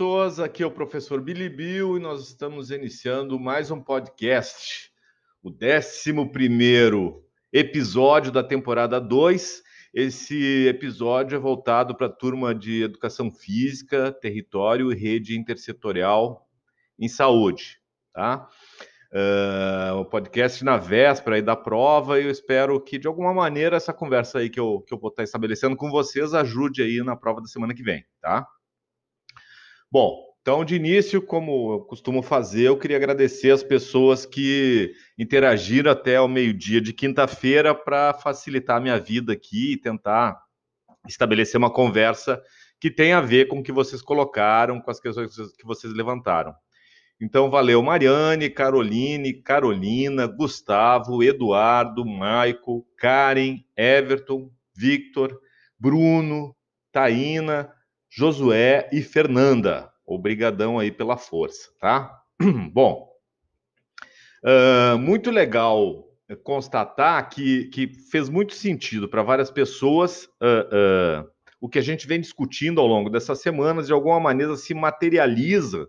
Pessoas, aqui é o professor Billy Bill e nós estamos iniciando mais um podcast, o 11 episódio da temporada 2. Esse episódio é voltado para a turma de Educação Física, Território e Rede Intersetorial em Saúde, tá? Uh, o podcast na véspera da prova e eu espero que, de alguma maneira, essa conversa aí que eu, que eu vou estar estabelecendo com vocês ajude aí na prova da semana que vem, tá? Bom, então, de início, como eu costumo fazer, eu queria agradecer as pessoas que interagiram até o meio-dia de quinta-feira para facilitar a minha vida aqui e tentar estabelecer uma conversa que tenha a ver com o que vocês colocaram, com as questões que vocês levantaram. Então, valeu Mariane, Caroline, Carolina, Gustavo, Eduardo, Maico, Karen, Everton, Victor, Bruno, Taína, Josué e Fernanda. Obrigadão aí pela força, tá? Bom, uh, muito legal constatar que, que fez muito sentido para várias pessoas uh, uh, o que a gente vem discutindo ao longo dessas semanas, de alguma maneira se materializa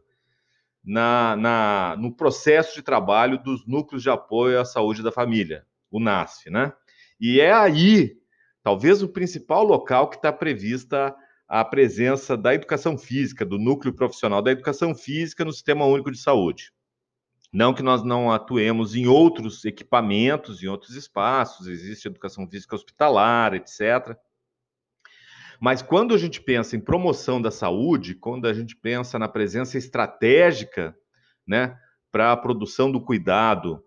na, na, no processo de trabalho dos núcleos de apoio à saúde da família, o NASF, né? E é aí, talvez, o principal local que está prevista a presença da educação física, do núcleo profissional da educação física no Sistema Único de Saúde. Não que nós não atuemos em outros equipamentos, em outros espaços, existe educação física hospitalar, etc. Mas quando a gente pensa em promoção da saúde, quando a gente pensa na presença estratégica, né, para a produção do cuidado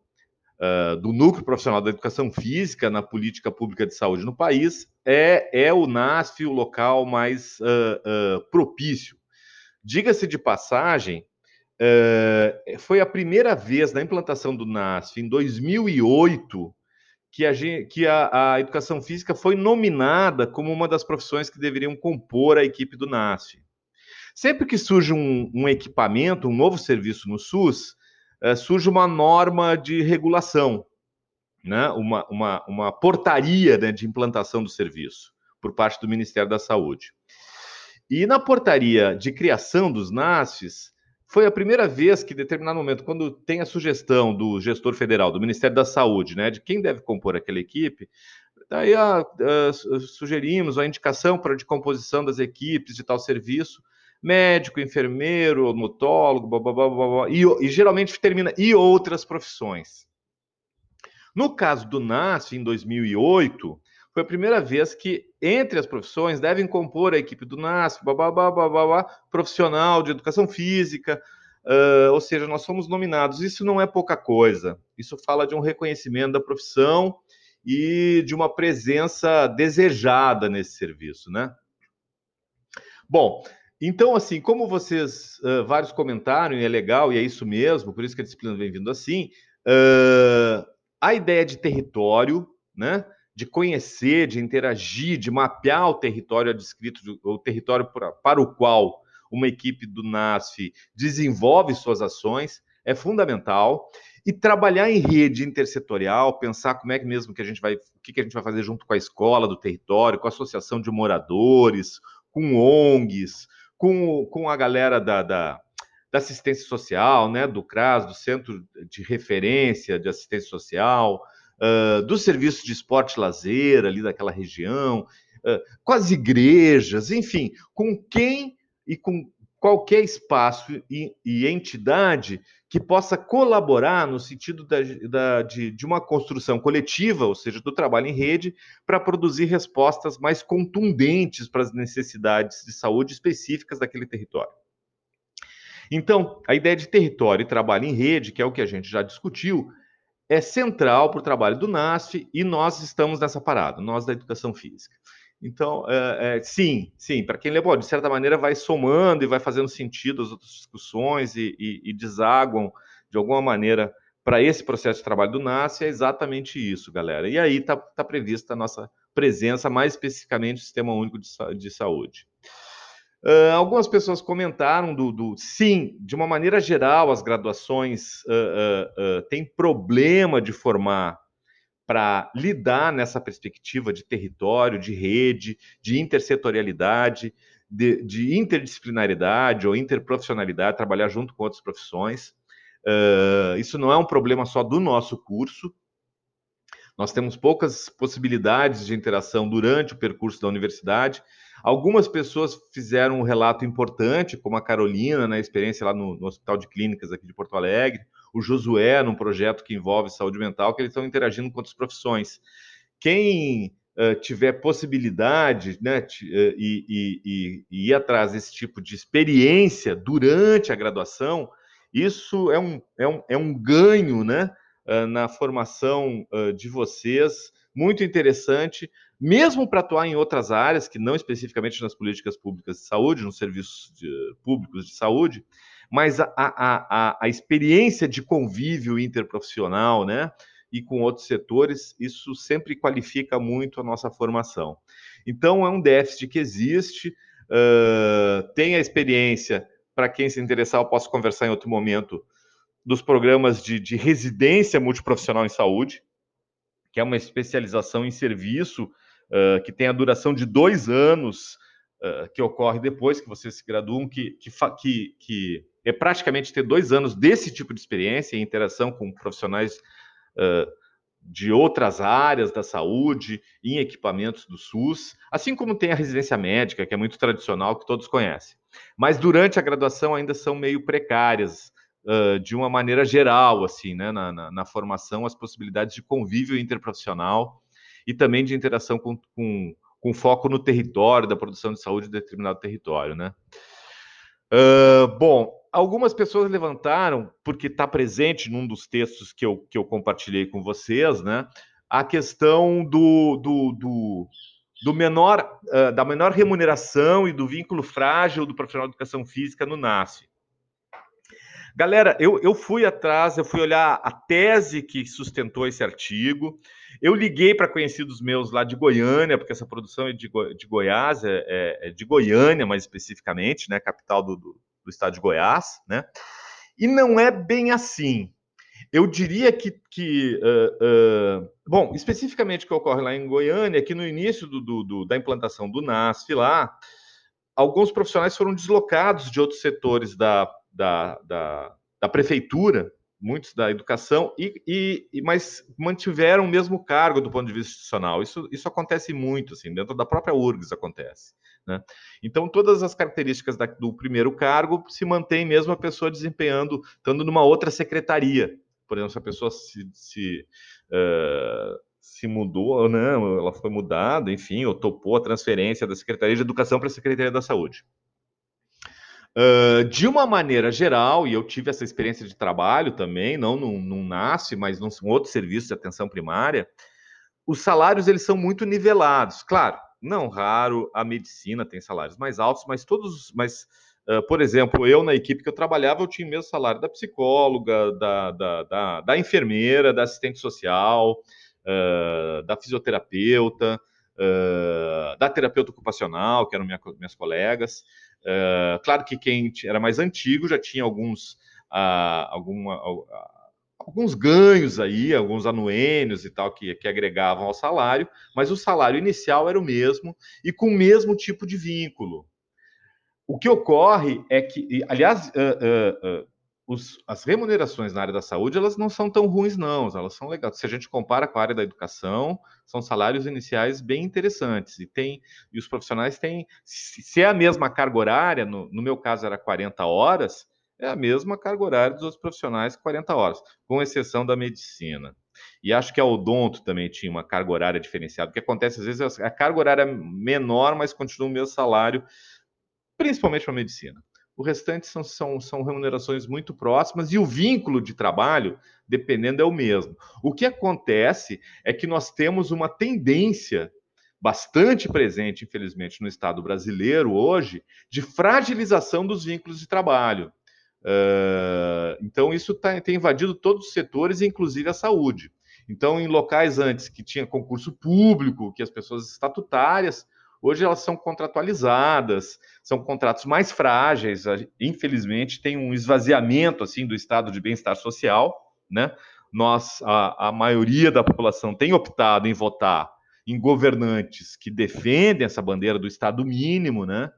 uh, do núcleo profissional da educação física na política pública de saúde no país, é, é o NASF o local mais uh, propício. Diga-se de passagem, foi a primeira vez na implantação do NASF, em 2008, que, a, que a, a, educação física foi nominada como uma das profissões que deveriam compor a equipe do NASF. Sempre que surge um, um equipamento, um novo serviço no SUS, é, surge uma norma de regulação, né? uma, uma, uma portaria né, de implantação do serviço por parte do Ministério da Saúde. E na portaria de criação dos NASFs, foi a primeira vez que, em determinado momento, quando tem a sugestão do gestor federal, do Ministério da Saúde, né, de quem deve compor aquela equipe, daí a, a, sugerimos a indicação para de composição das equipes de tal serviço, médico, enfermeiro, odontólogo, blá, blá, blá, blá, e, e geralmente termina e outras profissões. No caso do NASF, em 2008, foi a primeira vez que, entre as profissões, devem compor a equipe do NASF, babá, babá, babá, profissional de educação física, uh, ou seja, nós somos nominados. Isso não é pouca coisa. Isso fala de um reconhecimento da profissão e de uma presença desejada nesse serviço, né? Bom, então, assim, como vocês uh, vários comentaram, e é legal, e é isso mesmo, por isso que a disciplina vem vindo assim, uh, a ideia de território, né? de conhecer, de interagir, de mapear o território adscrito, o território para, para o qual uma equipe do NASF desenvolve suas ações, é fundamental. E trabalhar em rede intersetorial, pensar como é que mesmo que a gente vai, o que, que a gente vai fazer junto com a escola do território, com a associação de moradores, com ONGs, com, com a galera da, da, da assistência social, né, do CRAS, do Centro de Referência de Assistência Social, uh, dos serviços de esporte e lazer ali daquela região, uh, com as igrejas, enfim, com quem e com qualquer espaço e, e entidade que possa colaborar no sentido da, da, de, de, uma construção coletiva, ou seja, do trabalho em rede, para produzir respostas mais contundentes para as necessidades de saúde específicas daquele território. Então, a ideia de território e trabalho em rede, que é o que a gente já discutiu, é central para o trabalho do NASF e nós estamos nessa parada, nós da educação física. Então, é, é, sim, sim, para quem lembra, de certa maneira vai somando e vai fazendo sentido as outras discussões e, e, e desaguam de alguma maneira para esse processo de trabalho do NASF, é exatamente isso, galera. E aí está tá prevista a nossa presença, mais especificamente no Sistema Único de, de Saúde. Uh, algumas pessoas comentaram do, do, sim, de uma maneira geral, as graduações uh, uh, têm problema de formar para lidar nessa perspectiva de território, de rede, de intersetorialidade, de, de interdisciplinaridade ou interprofissionalidade, trabalhar junto com outras profissões. Uh, isso não é um problema só do nosso curso. Nós temos poucas possibilidades de interação durante o percurso da universidade. Algumas pessoas fizeram um relato importante, como a Carolina, na experiência lá no, no Hospital de Clínicas aqui de Porto Alegre, o Josué, num projeto que envolve saúde mental, que eles estão interagindo com outras profissões. Quem uh, tiver possibilidade né, uh, e, e, e, e, ir atrás desse tipo de experiência durante a graduação, isso é um, é um, é um ganho né, uh, na formação de vocês, muito interessante, mesmo para atuar em outras áreas, que não especificamente nas políticas públicas de saúde, nos serviços de, públicos de saúde, mas a, a, a, a experiência de convívio interprofissional, né? e com outros setores, isso sempre qualifica muito a nossa formação. Então, é um déficit que existe, uh, tem a experiência, para quem se interessar, eu posso conversar em outro momento, dos programas de, de residência multiprofissional em saúde, que é uma especialização em serviço uh, que tem a duração de dois anos, uh, que ocorre depois que vocês se graduam, que, que, que, que é praticamente ter dois anos desse tipo de experiência, em interação com profissionais uh, de outras áreas da saúde, em equipamentos do SUS, assim como tem a residência médica, que é muito tradicional, que todos conhecem. Mas durante a graduação ainda são meio precárias, uh, de uma maneira geral, assim, né, na, na, na, formação, as possibilidades de convívio interprofissional e também de interação com, com, com foco no território, da produção de saúde de determinado território, né. Uh, bom, algumas pessoas levantaram, porque está presente num dos textos que eu, que eu compartilhei com vocês, né? A questão do, do, do, do menor, uh, da menor remuneração e do vínculo frágil do profissional de educação física no NASF. Galera, eu, eu fui atrás, eu fui olhar a tese que sustentou esse artigo. Eu liguei para conhecidos meus lá de Goiânia, porque essa produção é de, de Goiás, é, é, é de Goiânia mais especificamente, né, capital do, do, do estado de Goiás, né? E não é bem assim. Eu diria que, que uh, uh, bom, especificamente o que ocorre lá em Goiânia, é que no início do, do, do, da implantação do NASF lá, alguns profissionais foram deslocados de outros setores da, da, da, da prefeitura, muitos da educação, e, e, mas mantiveram o mesmo cargo do ponto de vista institucional. Isso, isso acontece muito, assim, dentro da própria URGS acontece. Né? Então, todas as características da, do primeiro cargo se mantém mesmo a pessoa desempenhando, estando numa outra secretaria. Por exemplo, se a pessoa se, se, uh, se mudou, né? ela foi mudada, enfim, ou topou a transferência da Secretaria de Educação para a Secretaria da Saúde. De uma maneira geral, e eu tive essa experiência de trabalho também, não num, num NASF, mas num outro serviço de atenção primária, os salários eles são muito nivelados. Claro, não raro, a medicina tem salários mais altos, mas todos, mas, uh, por exemplo, eu na equipe que eu trabalhava, eu tinha o mesmo salário da psicóloga, da, da, da, da enfermeira, da assistente social, uh, da fisioterapeuta, uh, da terapeuta ocupacional, que eram minha, minhas colegas. claro que quem era mais antigo já tinha alguns, alguma, alguns ganhos aí, alguns anuênios e tal que, que agregavam ao salário, mas o salário inicial era o mesmo e com o mesmo tipo de vínculo. O que ocorre é que, aliás, uh, uh, uh, os, as remunerações na área da saúde elas não são tão ruins, não, elas são legais. Se a gente compara com a área da educação, são salários iniciais bem interessantes. E tem e os profissionais têm, se, é a mesma carga horária, no, no meu caso era 40 horas, é a mesma carga horária dos outros profissionais, 40 horas, com exceção da medicina. E acho que a Odonto também tinha uma carga horária diferenciada. O que acontece, às vezes, a carga horária é menor, mas continua o mesmo salário, principalmente para a medicina. O restante são, são, são remunerações muito próximas e o vínculo de trabalho, dependendo, é o mesmo. O que acontece é que nós temos uma tendência bastante presente, infelizmente, no Estado brasileiro hoje, de fragilização dos vínculos de trabalho. Uh, então, isso tá, tem invadido todos os setores, inclusive a saúde. Então, em locais antes que tinha concurso público, que as pessoas estatutárias, hoje elas são contratualizadas, são contratos mais frágeis. Infelizmente, tem um esvaziamento assim do estado de bem-estar social, né? Nós, a, a maioria da população tem optado em votar em governantes que defendem essa bandeira do Estado mínimo, né?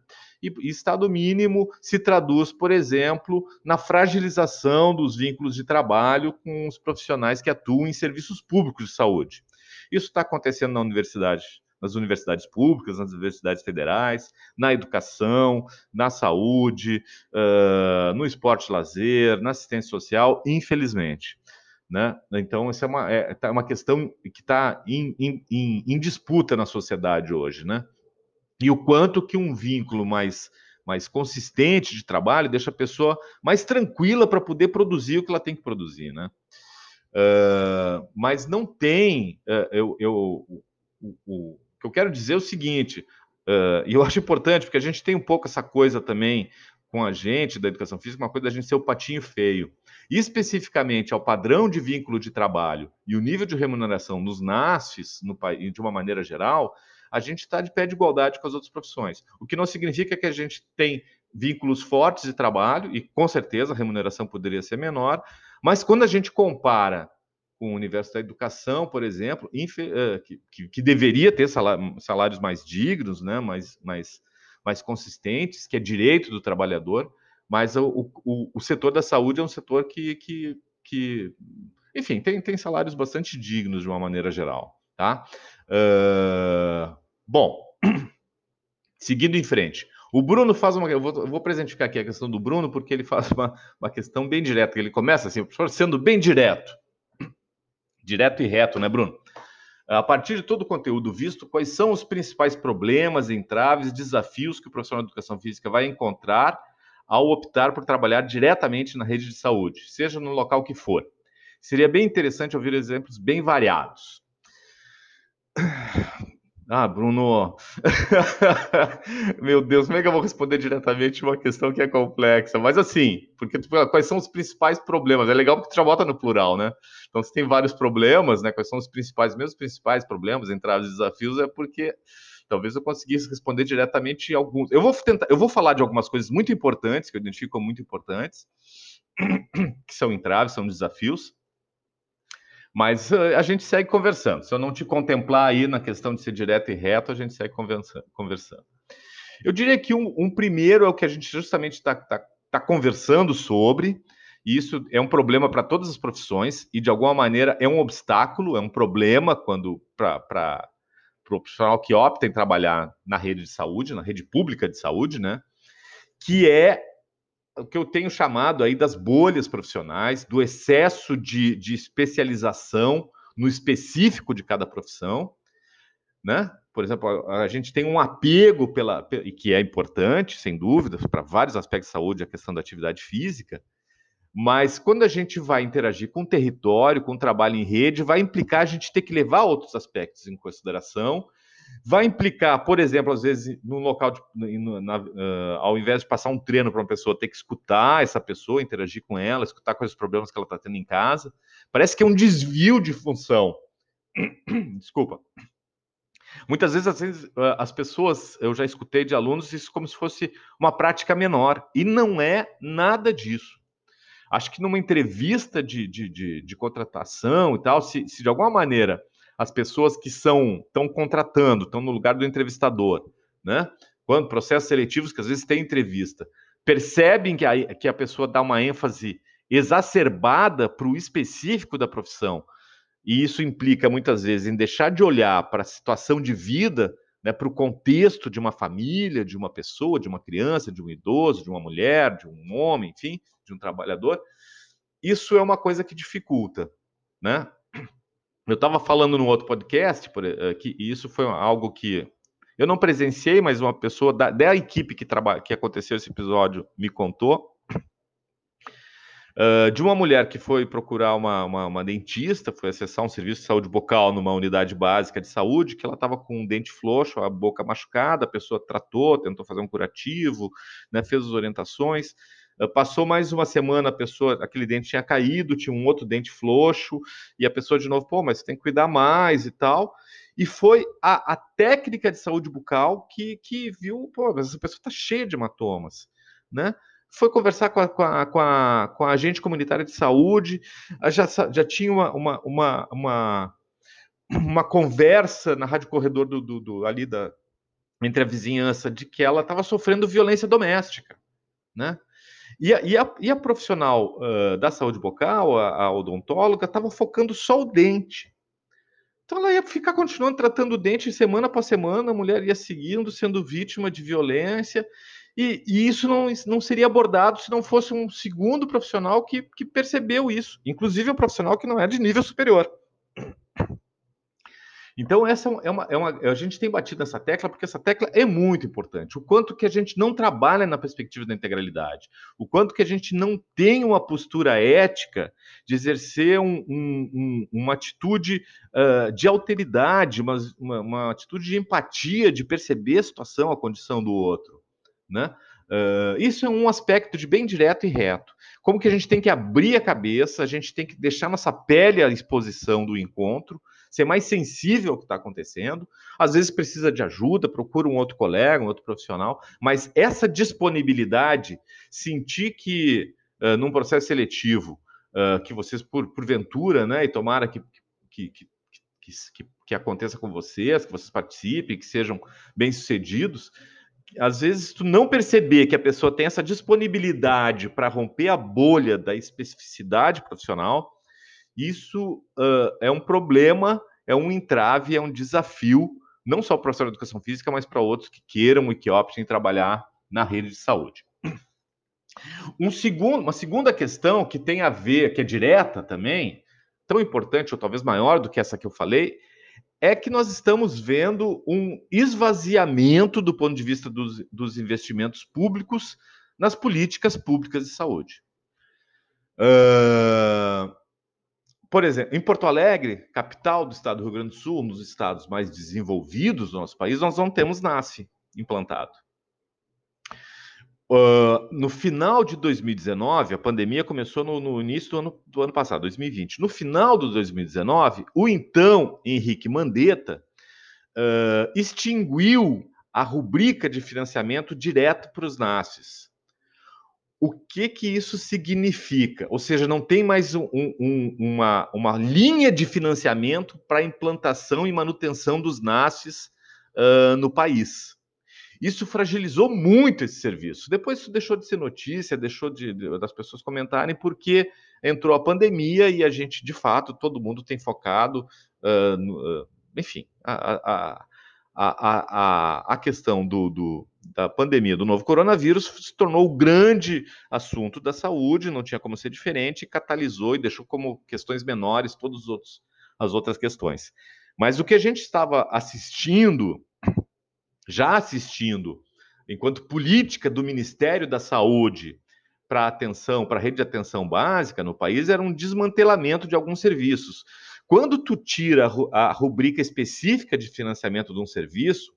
e, e Estado mínimo se traduz, por exemplo, na fragilização dos vínculos de trabalho com os profissionais que atuam em serviços públicos de saúde. Isso está acontecendo na universidade nas universidades públicas, nas universidades federais, na educação, na saúde, uh, no esporte lazer, na assistência social, infelizmente. Né? Então, isso é uma, é, tá uma questão que está em, em, disputa na sociedade hoje. Né? E o quanto que um vínculo mais, mais consistente de trabalho deixa a pessoa mais tranquila para poder produzir o que ela tem que produzir. Né? Uh, mas não tem, uh, eu, eu, o, o, eu quero dizer o seguinte, uh, e eu acho importante, porque a gente tem um pouco essa coisa também com a gente da educação física, uma coisa da gente ser o patinho feio. E especificamente ao padrão de vínculo de trabalho e o nível de remuneração nos NASFs, no, de uma maneira geral, a gente está de pé de igualdade com as outras profissões. O que não significa que a gente tem vínculos fortes de trabalho, e com certeza a remuneração poderia ser menor, mas quando a gente compara com o universo da educação, por exemplo, eh, que, que, que, deveria ter salários mais dignos, né, mais, mais, mais consistentes, que é direito do trabalhador, mas o, o, o setor da saúde é um setor que, que, que enfim, tem, tem salários bastante dignos de uma maneira geral. Tá? Uh, bom, seguindo em frente. O Bruno faz uma. Eu vou, eu vou presentificar aqui a questão do Bruno, porque ele faz uma, uma questão bem direta. Ele começa assim, sendo bem direto direto e reto, né, Bruno? A partir de todo o conteúdo visto, quais são os principais problemas, entraves, desafios que o profissional de educação física vai encontrar ao optar por trabalhar diretamente na rede de saúde, seja no local que for? Seria bem interessante ouvir exemplos bem variados. Ah, Bruno. Meu Deus, como é que eu vou responder diretamente uma questão que é complexa? Mas assim, porque quais são os principais problemas? É legal porque tu já bota no plural, né? Então, se tem vários problemas, né? Quais são os principais, meus principais problemas, entraves e desafios, é porque talvez eu conseguisse responder diretamente alguns. Eu vou tentar, eu vou falar de algumas coisas muito importantes, que eu identifico como muito importantes, que são entraves, são desafios. Mas uh, a gente segue conversando. Se eu não te contemplar aí na questão de ser direto e reto, a gente segue conversando. Eu diria que um, um primeiro é o que a gente justamente está tá, tá conversando sobre, e isso é um problema para todas as profissões, e de alguma maneira é um obstáculo, é um problema quando para o profissional que opta em trabalhar na rede de saúde, na rede pública de saúde, né? Que é o que eu tenho chamado aí das bolhas profissionais, do excesso de, de especialização no específico de cada profissão, né? Por exemplo, a, a gente tem um apego pela, e que é importante, sem dúvida, para vários aspectos de saúde, a questão da atividade física, mas quando a gente vai interagir com o território, com o trabalho em rede, vai implicar a gente ter que levar outros aspectos em consideração vai implicar, por exemplo, às vezes, num local, de, na, uh, ao invés de passar um treino para uma pessoa, ter que escutar essa pessoa, interagir com ela, escutar quais os problemas que ela está tendo em casa. Parece que é um desvio de função. Desculpa. Muitas vezes, às vezes, as pessoas, eu já escutei de alunos isso como se fosse uma prática menor, e não é nada disso. Acho que numa entrevista de, de, de, de contratação e tal, se, se de alguma maneira as pessoas que são estão contratando, estão no lugar do entrevistador, né? Quando processos seletivos que às vezes tem entrevista, percebem que a, que a pessoa dá uma ênfase exacerbada para o específico da profissão. E isso implica muitas vezes em deixar de olhar para a situação de vida, né, para o contexto de uma família, de uma pessoa, de uma criança, de um idoso, de uma mulher, de um homem, enfim, de um trabalhador. Isso é uma coisa que dificulta, né? Eu estava falando no outro podcast uh, que isso foi algo que eu não presenciei, mas uma pessoa da, da equipe que, trabalha, que aconteceu esse episódio me contou. Uh, de uma mulher que foi procurar uma, uma, uma, dentista, foi acessar um serviço de saúde bucal numa unidade básica de saúde, que ela estava com um dente frouxo, a boca machucada, a pessoa tratou, tentou fazer um curativo, né, fez as orientações. Passou mais uma semana, a pessoa, aquele dente tinha caído, tinha um outro dente frouxo, e a pessoa de novo, pô, mas tem que cuidar mais e tal. E foi a, a técnica de saúde bucal que, que viu, pô, mas essa pessoa está cheia de hematomas, né? Foi conversar com a, com a, com a, com a agente comunitária de saúde, já, já tinha uma, uma, uma, uma, uma conversa na rádio corredor do, do, do ali da, entre a vizinhança de que ela estava sofrendo violência doméstica, né? E a, e a, e a profissional uh, da saúde bucal, a, a odontóloga, estava focando só o dente. Então ela ia ficar continuando tratando o dente semana após semana, a mulher ia seguindo, sendo vítima de violência, e, e, isso não, não seria abordado se não fosse um segundo profissional que, que percebeu isso, inclusive um profissional que não é de nível superior. Então, essa é uma, é uma, A gente tem batido nessa tecla porque essa tecla é muito importante. O quanto que a gente não trabalha na perspectiva da integralidade, o quanto que a gente não tem uma postura ética de exercer um, um, um, uma atitude uh, de alteridade, uma, uma, uma, atitude de empatia, de perceber a situação, a condição do outro. Né? Uh, isso é um aspecto de bem direto e reto. Como que a gente tem que abrir a cabeça, a gente tem que deixar nossa pele à exposição do encontro, ser mais sensível ao que está acontecendo. Às vezes precisa de ajuda, procura um outro colega, um outro profissional, mas essa disponibilidade, sentir que uh, num processo seletivo, uh, que vocês, por, porventura, né, e tomara que, que, que, que, que aconteça com vocês, que vocês participem, que sejam bem-sucedidos, às vezes tu não perceber que a pessoa tem essa disponibilidade para romper a bolha da especificidade profissional, isso uh, é um problema, é um entrave, é um desafio, não só para o professor de educação física, mas para outros que queiram e que optem trabalhar na rede de saúde. Um segundo, uma segunda questão que tem a ver, que é direta também, tão importante ou talvez maior do que essa que eu falei, é que nós estamos vendo um esvaziamento do ponto de vista dos, dos investimentos públicos nas políticas públicas de saúde. Uh, por exemplo, em Porto Alegre, capital do estado do Rio Grande do Sul, um dos estados mais desenvolvidos do nosso país, nós não temos NASCE implantado. Uh, no final de 2019, a pandemia começou no, no início do ano, do ano, passado, 2020. No final de 2019, o então Henrique Mandetta uh, extinguiu a rubrica de financiamento direto para os NASCs o que que isso significa? Ou seja, não tem mais um, um, uma, uma linha de financiamento para implantação e manutenção dos NASFs uh, no país. Isso fragilizou muito esse serviço. Depois isso deixou de ser notícia, deixou de, de, das pessoas comentarem, porque entrou a pandemia e a gente, de fato, todo mundo tem focado, uh, no, uh, enfim, a, a, a, a, a questão do, do da pandemia do novo coronavírus se tornou o grande assunto da saúde, não tinha como ser diferente, catalisou e deixou como questões menores todas as outras questões. Mas o que a gente estava assistindo, já assistindo, enquanto política do Ministério da Saúde para atenção, para rede de atenção básica no país, era um desmantelamento de alguns serviços. Quando tu tira a rubrica específica de financiamento de um serviço,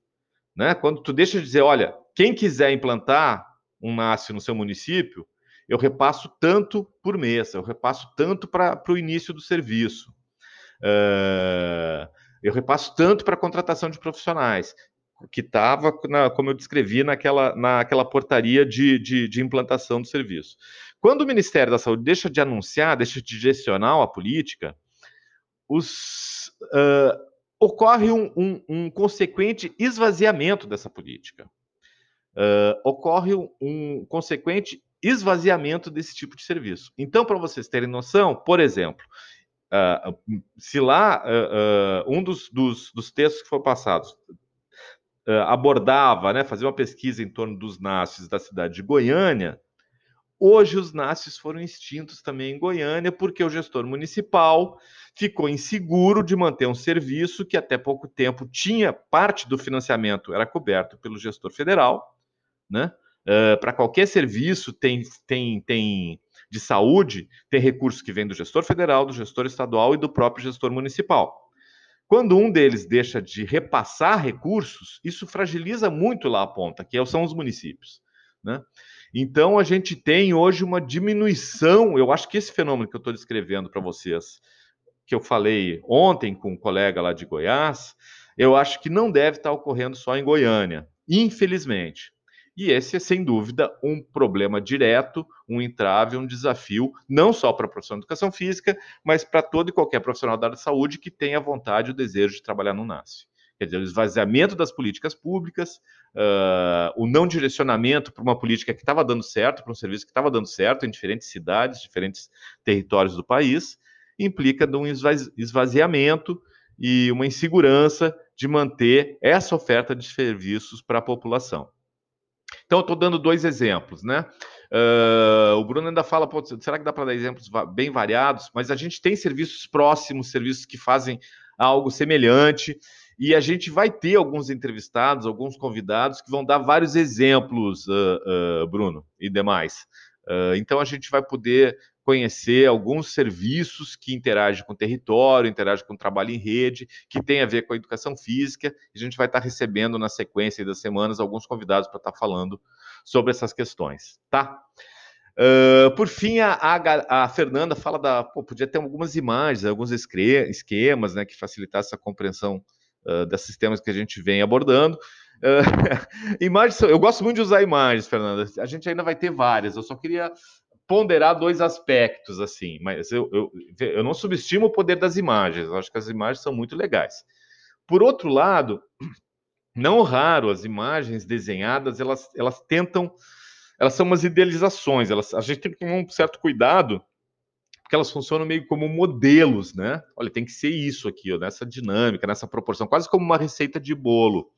né? Quando tu deixa de dizer, olha, quem quiser implantar um NASF no seu município, eu repasso tanto por mês, eu repasso tanto para o início do serviço, uh, eu repasso tanto para a contratação de profissionais, que estava, como eu descrevi, naquela, naquela portaria de, de, de, implantação do serviço. Quando o Ministério da Saúde deixa de anunciar, deixa de gestionar a política, os, uh, ocorre um, um, um consequente esvaziamento dessa política. Uh, ocorre um, um, consequente esvaziamento desse tipo de serviço. Então, para vocês terem noção, por exemplo, uh, se lá uh, um dos, dos, dos, textos que foram passados abordava, né, fazia uma pesquisa em torno dos nasces da cidade de Goiânia, Hoje os NASFs foram extintos também em Goiânia, porque o gestor municipal ficou inseguro de manter um serviço que até pouco tempo tinha parte do financiamento era coberto pelo gestor federal, né? Uh, Para qualquer serviço tem, tem, tem de saúde, tem recursos que vêm do gestor federal, do gestor estadual e do próprio gestor municipal. Quando um deles deixa de repassar recursos, isso fragiliza muito lá a ponta, que são os municípios. Né? Então a gente tem hoje uma diminuição. Eu acho que esse fenômeno que eu estou descrevendo para vocês, que eu falei ontem com um colega lá de Goiás, eu acho que não deve estar ocorrendo só em Goiânia, infelizmente. E esse é, sem dúvida, um problema direto, um entrave, um desafio, não só para a profissão de educação física, mas para todo e qualquer profissional da área de saúde que tenha vontade e o desejo de trabalhar no NASF. Quer dizer, o esvaziamento das políticas públicas, uh, o não direcionamento para uma política que estava dando certo, para um serviço que estava dando certo em diferentes cidades, diferentes territórios do país, implica de um esvaziamento e uma insegurança de manter essa oferta de serviços para a população. Então, eu estou dando dois exemplos, né? Uh, o Bruno ainda fala, será que dá para dar exemplos bem variados? Mas a gente tem serviços próximos, serviços que fazem algo semelhante, e a gente vai ter alguns entrevistados, alguns convidados que vão dar vários exemplos, uh, uh, Bruno e demais. então a gente vai poder conhecer alguns serviços que interagem com o território, interagem com o trabalho em rede, que tem a ver com a educação física. A gente vai estar recebendo na sequência das semanas alguns convidados para estar falando sobre essas questões, tá? Uh, por fim, a, a, a, Fernanda fala da. Pô, podia ter algumas imagens, alguns esquemas né, que facilitassem a compreensão uh, desses temas que a gente vem abordando. Uh, imagens, eu gosto muito de usar imagens, Fernanda. A gente ainda vai ter várias. Eu só queria ponderar dois aspectos, assim, mas eu, eu, eu não subestimo o poder das imagens, eu acho que as imagens são muito legais. Por outro lado, não raro as imagens desenhadas, elas, elas tentam, elas são umas idealizações, elas, a gente tem que tomar um certo cuidado, porque elas funcionam meio como modelos, né? Olha, tem que ser isso aqui, ó, nessa dinâmica, nessa proporção, quase como uma receita de bolo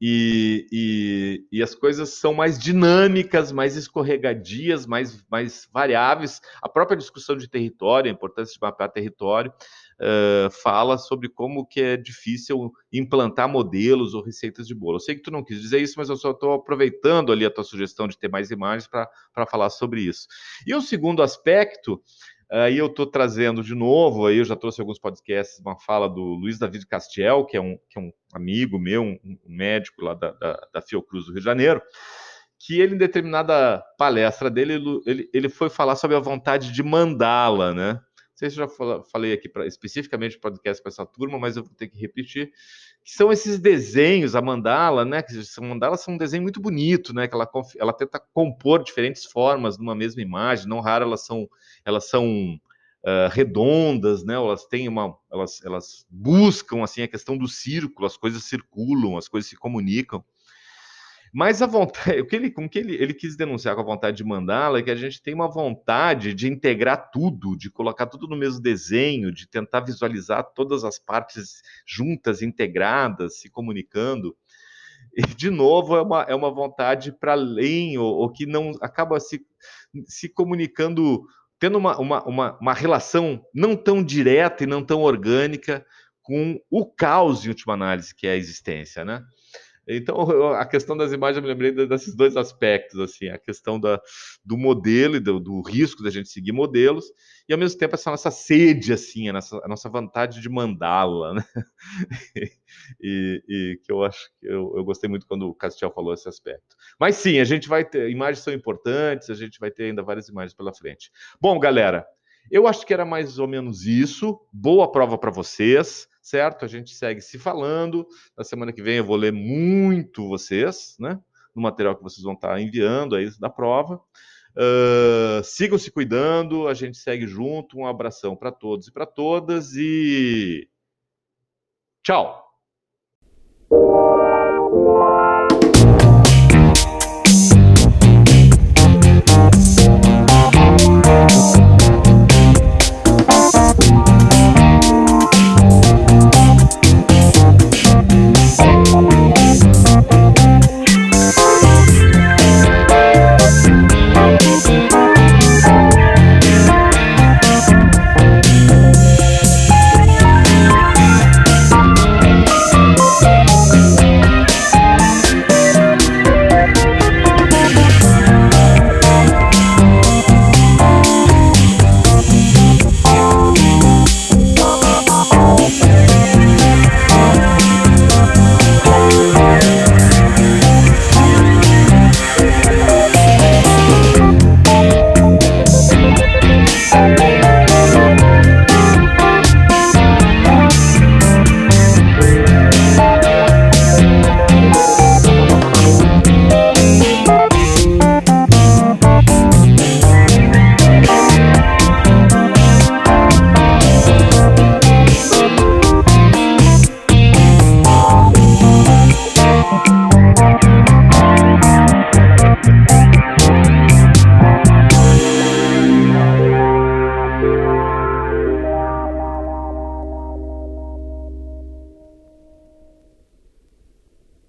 e, e, e, as coisas são mais dinâmicas, mais escorregadias, mais, mais variáveis. A própria discussão de território, a importância de mapear território, uh, fala sobre como que é difícil implantar modelos ou receitas de bolo. Eu sei que tu não quis dizer isso, mas eu só estou aproveitando ali a tua sugestão de ter mais imagens para falar sobre isso. E o segundo aspecto Aí eu estou trazendo de novo, aí eu já trouxe alguns podcasts, uma fala do Luiz David Castiel, que é um, que é um amigo meu, um, médico lá da, da, da, Fiocruz do Rio de Janeiro, que ele, em determinada palestra dele, ele, ele foi falar sobre a vontade de mandá-la, né? Sei se já falei aqui pra, especificamente podcast para essa turma, mas eu vou ter que repetir que são esses desenhos, a mandala, né? Que são mandalas são um desenho muito bonito, né? Que ela, ela tenta compor diferentes formas numa mesma imagem. Não raro elas são elas são uh, redondas, né? Elas têm uma, elas, elas buscam assim a questão do círculo, as coisas circulam, as coisas se comunicam. Mas a vontade, o que ele, com que ele, ele quis denunciar com a vontade de mandá-la é que a gente tem uma vontade de integrar tudo, de colocar tudo no mesmo desenho, de tentar visualizar todas as partes juntas, integradas, se comunicando. E, de novo, é uma, é uma vontade para além, ou, ou, que não acaba se, se comunicando, tendo uma, uma, uma, uma relação não tão direta e não tão orgânica com o caos, em última análise, que é a existência, né? Então, a questão das imagens, eu me lembrei desses dois aspectos, assim, a questão da, do modelo e do, do risco da gente seguir modelos, e ao mesmo tempo essa nossa sede, assim, a nossa, a nossa vontade de mandá-la, né? e, e, que eu acho que eu, eu gostei muito quando o Castiel falou esse aspecto. Mas sim, a gente vai ter, imagens são importantes, a gente vai ter ainda várias imagens pela frente. Bom, galera, eu acho que era mais ou menos isso. Boa prova para vocês certo? A gente segue se falando. Na semana que vem eu vou ler muito vocês, né? No material que vocês vão estar enviando aí da prova. Uh, sigam se cuidando, a gente segue junto. Um abração para todos e para todas e tchau!